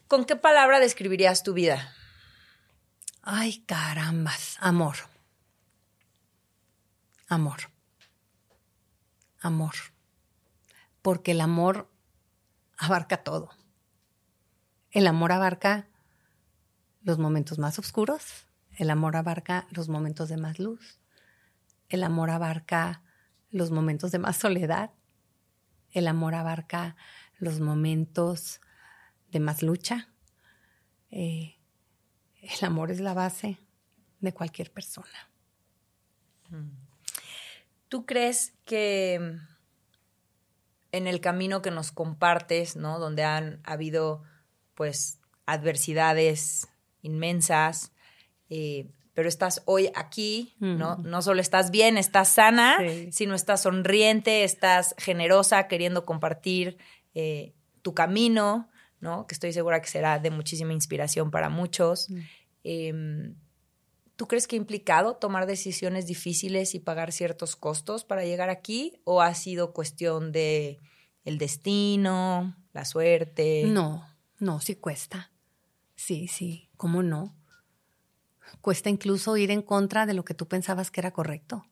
¿Con qué palabra describirías tu vida? Ay, carambas, amor. Amor. Amor. Porque el amor abarca todo. El amor abarca los momentos más oscuros, el amor abarca los momentos de más luz, el amor abarca los momentos de más soledad, el amor abarca los momentos de más lucha. Eh, el amor es la base de cualquier persona. ¿Tú crees que en el camino que nos compartes, ¿no? Donde han habido, pues, adversidades inmensas, eh, pero estás hoy aquí, ¿no? No solo estás bien, estás sana, sino estás sonriente, estás generosa, queriendo compartir eh, tu camino, ¿no? Que estoy segura que será de muchísima inspiración para muchos. Em, ¿Tú crees que ha implicado tomar decisiones difíciles y pagar ciertos costos para llegar aquí? ¿O ha sido cuestión de el destino, la suerte? No, no, sí cuesta. Sí, sí, ¿cómo no? Cuesta incluso ir en contra de lo que tú pensabas que era correcto.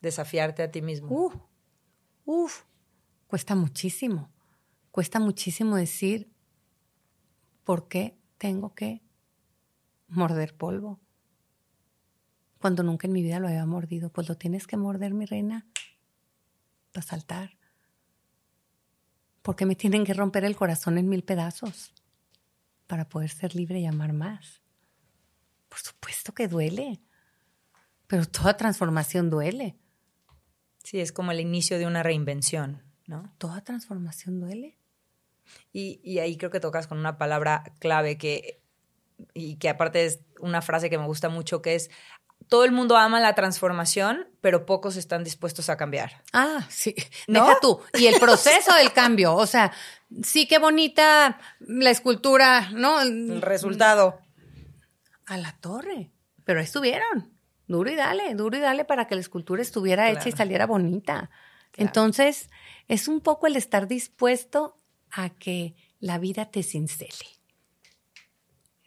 Desafiarte a ti mismo. Uf, uf, cuesta muchísimo. Cuesta muchísimo decir, ¿por qué tengo que morder polvo? Cuando nunca en mi vida lo había mordido. Pues lo tienes que morder, mi reina, para saltar. Porque me tienen que romper el corazón en mil pedazos para poder ser libre y amar más. Por supuesto que duele, pero toda transformación duele. Sí, es como el inicio de una reinvención, ¿no? Toda transformación duele. Y, y ahí creo que tocas con una palabra clave que, y que aparte es una frase que me gusta mucho, que es todo el mundo ama la transformación, pero pocos están dispuestos a cambiar. Ah, sí. Deja tú. Y el proceso del cambio. O sea, sí, qué bonita la escultura, ¿no? El resultado. A la torre. Pero estuvieron. Duro y dale, duro y dale para que la escultura estuviera hecha y saliera bonita. Entonces, es un poco el estar dispuesto a que la vida te cincele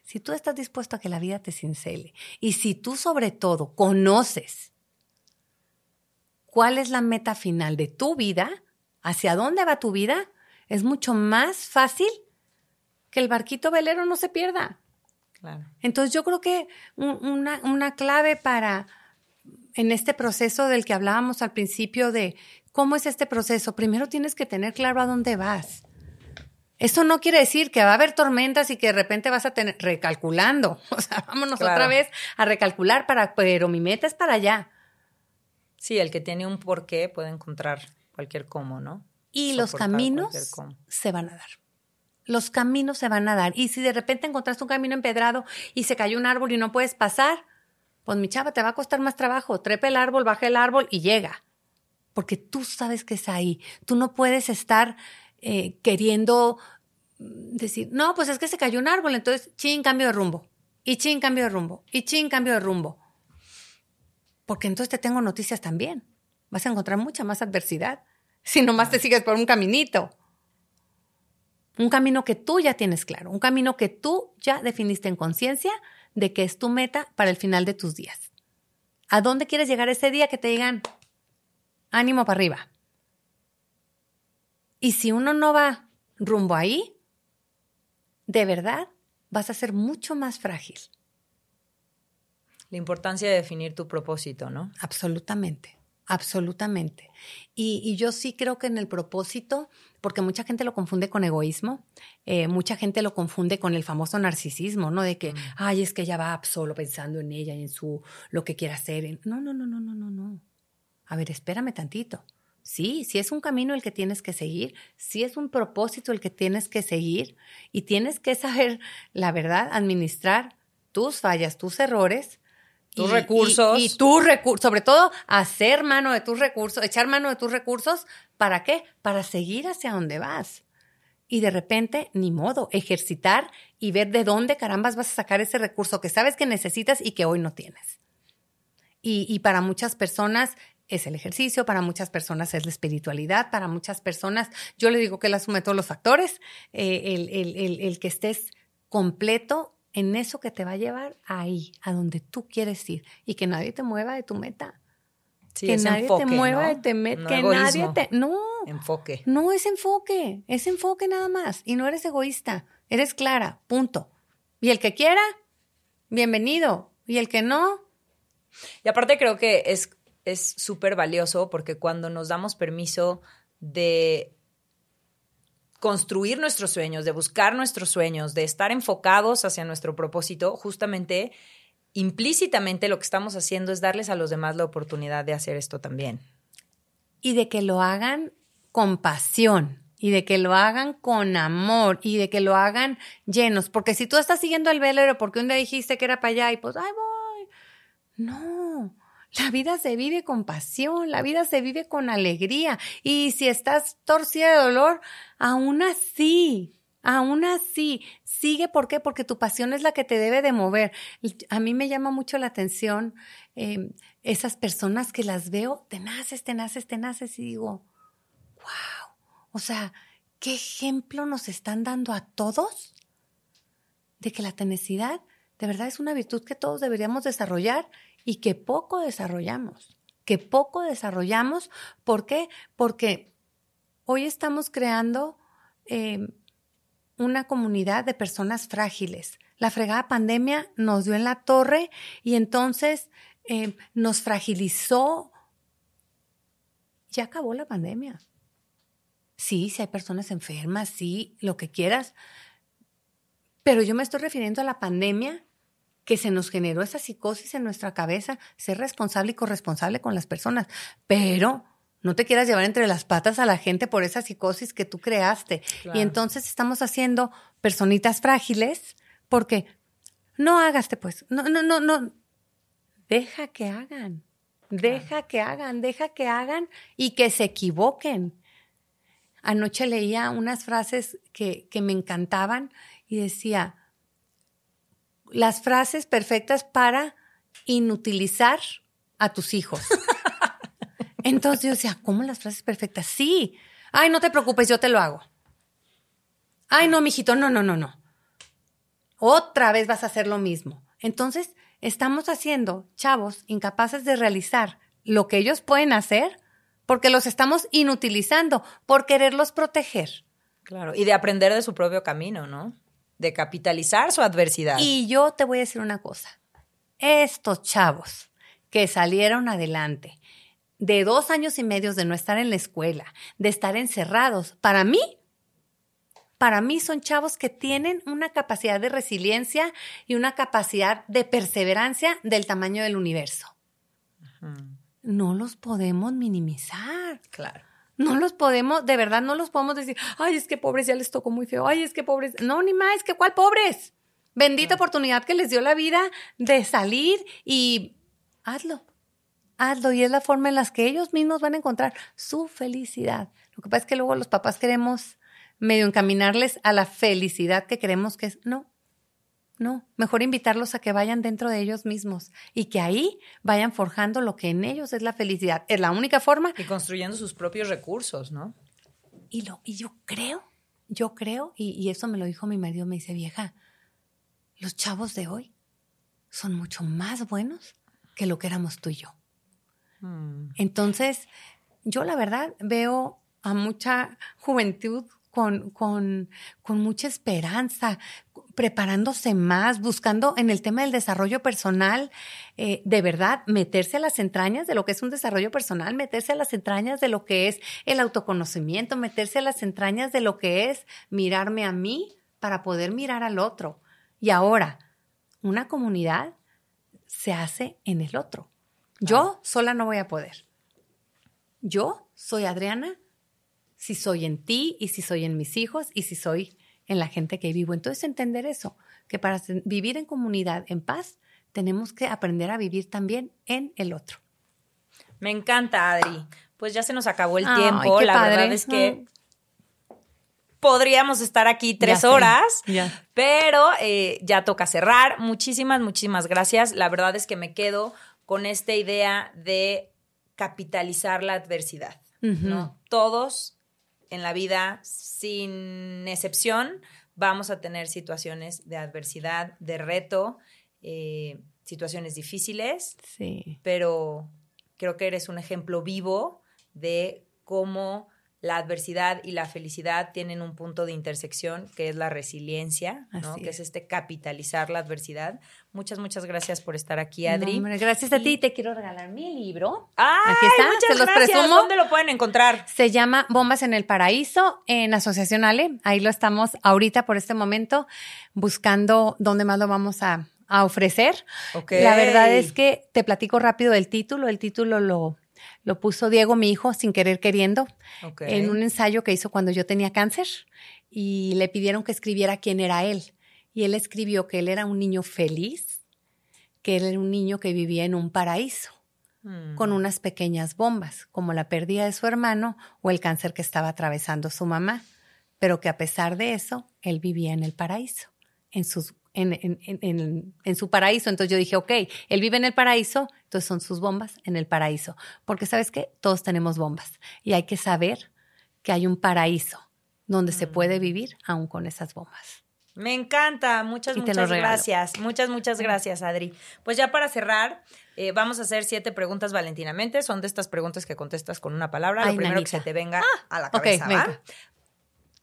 si tú estás dispuesto a que la vida te cincele y si tú sobre todo conoces cuál es la meta final de tu vida, hacia dónde va tu vida, es mucho más fácil que el barquito velero no se pierda. Entonces yo creo que una, una clave para en este proceso del que hablábamos al principio de cómo es este proceso, primero tienes que tener claro a dónde vas. Eso no quiere decir que va a haber tormentas y que de repente vas a tener recalculando. O sea, vámonos otra vez a recalcular para, pero mi meta es para allá. Sí, el que tiene un porqué puede encontrar cualquier cómo, ¿no? Y los caminos se van a dar. Los caminos se van a dar. Y si de repente encontraste un camino empedrado y se cayó un árbol y no puedes pasar, pues mi chava, te va a costar más trabajo. Trepe el árbol, baja el árbol y llega. Porque tú sabes que es ahí. Tú no puedes estar eh, queriendo decir, no, pues es que se cayó un árbol, entonces chin, cambio de rumbo, y chin, cambio de rumbo, y chin, cambio de rumbo. Porque entonces te tengo noticias también. Vas a encontrar mucha más adversidad si nomás te sigues por un caminito. Un camino que tú ya tienes claro, un camino que tú ya definiste en conciencia de que es tu meta para el final de tus días. ¿A dónde quieres llegar ese día que te digan ánimo para arriba? Y si uno no va rumbo ahí, de verdad vas a ser mucho más frágil. La importancia de definir tu propósito, ¿no? Absolutamente, absolutamente. Y, yo sí creo que en el propósito, porque mucha gente lo confunde con egoísmo, eh, mucha gente lo confunde con el famoso narcisismo, ¿no? De que, mm. ay, es que ella va solo pensando en ella y en su, lo que quiere hacer. No, no, no, no, no, no, no. A ver, espérame tantito. Sí, sí es un camino el que tienes que seguir, sí es un propósito el que tienes que seguir y tienes que saber, la verdad, administrar tus fallas, tus errores. Tus recursos. Y, tus recursos, sobre todo hacer mano de tus recursos, echar mano de tus recursos, ¿para qué? Para seguir hacia donde vas. Y de repente, ni modo, ejercitar y ver de dónde carambas vas a sacar ese recurso que sabes que necesitas y que hoy no tienes. Y, para muchas personas es el ejercicio, para muchas personas es la espiritualidad, para muchas personas, yo le digo que él asume todos los factores, eh, el, el que estés completo en eso que te va a llevar ahí, a donde tú quieres ir y que nadie te mueva de tu meta. que nadie te mueva de tu meta, que nadie te no, enfoque. No es enfoque, es enfoque nada más y no eres egoísta, eres clara, punto. Y el que quiera, bienvenido, y el que no. Y aparte creo que es es súper valioso porque cuando nos damos permiso de construir nuestros sueños, de buscar nuestros sueños, de estar enfocados hacia nuestro propósito, justamente implícitamente lo que estamos haciendo es darles a los demás la oportunidad de hacer esto también. Y de que lo hagan con pasión y de que lo hagan con amor y de que lo hagan llenos. Porque si tú estás siguiendo el velero porque un día dijiste que era para allá y pues, ay, voy. No, la vida se vive con pasión, la vida se vive con alegría. Y si estás torcida de dolor, aún así, aún así, sigue. ¿Por qué? Porque tu pasión es la que te debe de mover. A mí me llama mucho la atención em, esas personas que las veo tenaces, tenaces, tenaces y digo, wow, o sea, ¿qué ejemplo nos están dando a todos de que la tenacidad de verdad es una virtud que todos deberíamos desarrollar y que poco desarrollamos, que poco desarrollamos. ¿Por qué? Porque hoy estamos creando em, una comunidad de personas frágiles. La fregada pandemia nos dio en la torre y entonces em, nos fragilizó. Ya acabó la pandemia. Sí, si hay personas enfermas, sí, lo que quieras. Pero yo me estoy refiriendo a la pandemia que se nos generó esa psicosis en nuestra cabeza, ser responsable y corresponsable con las personas. Pero no te quieras llevar entre las patas a la gente por esa psicosis que tú creaste. Y entonces estamos haciendo personitas frágiles porque no hagaste pues, no, no, no, no. Deja que hagan, deja que hagan, deja que hagan y que se equivoquen. Anoche leía unas frases que, que me encantaban y decía, las frases perfectas para inutilizar a tus hijos. Entonces yo decía, ¿cómo las frases perfectas? Sí. Ay, no te preocupes, yo te lo hago. Ay, no, mijito, no, no, no, no. Otra vez vas a hacer lo mismo. Entonces, estamos haciendo chavos incapaces de realizar lo que ellos pueden hacer porque los estamos inutilizando por quererlos proteger. Claro, y de aprender de su propio camino, ¿no? de capitalizar su adversidad. Y yo te voy a decir una cosa. Estos chavos que salieron adelante de dos años y medio de no estar en la escuela, de estar encerrados, para mí, para mí son chavos que tienen una capacidad de resiliencia y una capacidad de perseverancia del tamaño del universo. No los podemos minimizar. Claro. No los podemos, de verdad, no los podemos decir, ay, es que pobres ya les tocó muy feo, ay, es que pobres. No, ni más, que cuál pobres. Bendita oportunidad que les dio la vida de salir y hazlo. Hazlo y es la forma en la que ellos mismos van a encontrar su felicidad. Lo que pasa es que luego los papás queremos medio encaminarles a la felicidad que queremos que es. No, no, mejor invitarlos a que vayan dentro de ellos mismos y que ahí vayan forjando lo que en ellos es la felicidad. Es la única forma. Y construyendo sus propios recursos, ¿no? Y, lo, y yo creo, yo creo, y, eso me lo dijo mi marido, me dice, vieja, los chavos de hoy son mucho más buenos que lo que éramos tú y yo. Hmm. Entonces, yo la verdad veo a mucha juventud con, con, con, mucha esperanza, preparándose más, buscando en el tema del desarrollo personal, eh, de verdad, meterse a las entrañas de lo que es un desarrollo personal, meterse a las entrañas de lo que es el autoconocimiento, meterse a las entrañas de lo que es mirarme a mí para poder mirar al otro. Y ahora, una comunidad se hace en el otro. Yo sola no voy a poder. Yo soy Adriana si soy en ti y si soy en mis hijos y si soy en la gente que vivo. Entonces entender eso, que para vivir en comunidad, en paz, tenemos que aprender a vivir también en el otro. Me encanta, Adri. Pues ya se nos acabó el tiempo. La verdad es que podríamos estar aquí tres horas, pero eh, ya toca cerrar. Muchísimas, muchísimas gracias. La verdad es que me quedo con esta idea de capitalizar la adversidad, ¿no? Todos en la vida, sin excepción, vamos a tener situaciones de adversidad, de reto, eh, situaciones difíciles, sí. pero creo que eres un ejemplo vivo de cómo la adversidad y la felicidad tienen un punto de intersección que es la resiliencia, ¿no? que es este capitalizar la adversidad. Muchas, muchas gracias por estar aquí, Adri. gracias a ti. Te quiero regalar mi libro. ¡Ay, aquí está. Muchas gracias. ¿Dónde lo pueden encontrar? Se llama Bombas en el Paraíso en Asociación Ale. Ahí lo estamos ahorita por este momento buscando dónde más lo vamos a, a ofrecer. La verdad es que te platico rápido del título. El título lo lo puso Diego, mi hijo, sin querer queriendo, en un ensayo que hizo cuando yo tenía cáncer y le pidieron que escribiera quién era él. Y él escribió que él era un niño feliz, que él era un niño que vivía en un paraíso, con mm. unas pequeñas bombas, como la pérdida de su hermano o el cáncer que estaba atravesando su mamá, pero que a pesar de eso, él vivía en el paraíso, en sus en, su paraíso. Entonces yo dije, ok, él vive en el paraíso, entonces son sus bombas en el paraíso. Porque sabes qué, todos tenemos bombas y hay que saber que hay un paraíso donde se puede mm. vivir aún con esas bombas. Me encanta, muchas, muchas gracias. Muchas, muchas gracias, Adri. Pues ya para cerrar, eh, vamos a hacer siete preguntas valentinamente. Son de estas preguntas que contestas con una palabra, lo primero que se te venga ah, a la cabeza.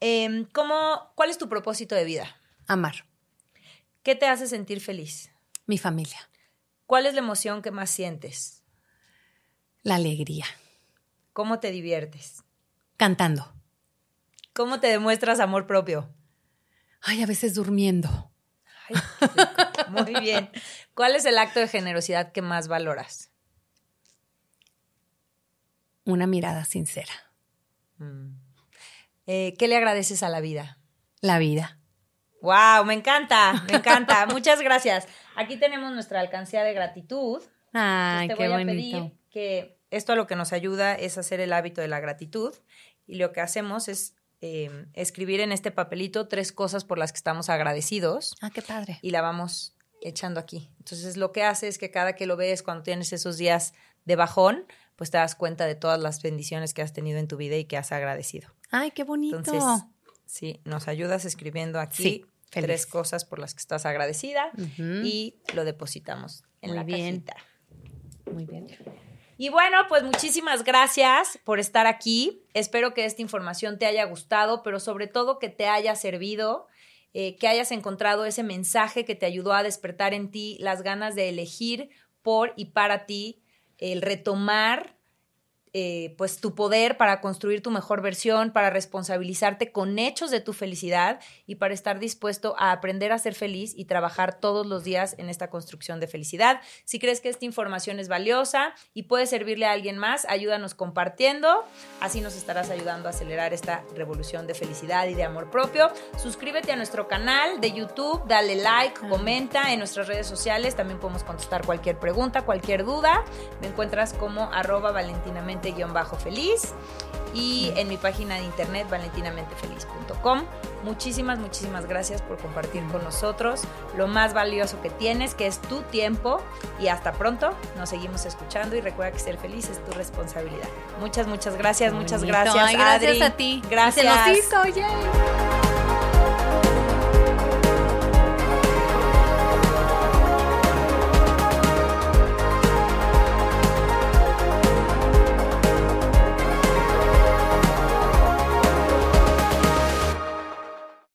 Em, ¿cómo, ¿Cuál es tu propósito de vida? Amar. ¿Qué te hace sentir feliz? Mi familia. ¿Cuál es la emoción que más sientes? La alegría. ¿Cómo te diviertes? Cantando. ¿Cómo te demuestras amor propio? Ay, a veces durmiendo. Muy bien. ¿Cuál es el acto de generosidad que más valoras? Una mirada sincera. Mm. Eh, ¿Qué le agradeces a la vida? La vida. Wow, me encanta, me encanta. Muchas gracias. Aquí tenemos nuestra alcancía de gratitud. Ay, te voy a pedir que esto a lo que nos ayuda es hacer el hábito de la gratitud y lo que hacemos es eh, escribir en este papelito tres cosas por las que estamos agradecidos. Ah, qué padre. Y la vamos echando aquí. Entonces lo que hace es que cada que lo ves, cuando tienes esos días de bajón, pues te das cuenta de todas las bendiciones que has tenido en tu vida y que has agradecido. Ay, qué bonito. Entonces, sí, nos ayudas escribiendo aquí tres cosas por las que estás agradecida y lo depositamos en la bien. Muy bien. Y bueno, pues muchísimas gracias por estar aquí. Espero que esta información te haya gustado, pero sobre todo que te haya servido, eh, que hayas encontrado ese mensaje que te ayudó a despertar en ti las ganas de elegir por y para ti, el retomar eh, pues tu poder para construir tu mejor versión, para responsabilizarte con hechos de tu felicidad y para estar dispuesto a aprender a ser feliz y trabajar todos los días en esta construcción de felicidad. Si crees que esta información es valiosa y puede servirle a alguien más, ayúdanos compartiendo, así nos estarás ayudando a acelerar esta revolución de felicidad y de amor propio. Suscríbete a nuestro canal de YouTube, dale like, comenta en nuestras redes sociales, también podemos contestar cualquier pregunta, cualquier duda. Me encuentras como arroba valentinamente bajo feliz y en mi página de internet valentinamentefeliz.com. Muchísimas, muchísimas gracias por compartir con nosotros lo más valioso que tienes, que es tu tiempo. Y hasta pronto, nos seguimos escuchando y recuerda que ser feliz es tu responsabilidad. Muchas, muchas gracias, muchas gracias. gracias a ti. Gracias. Se nos hizo,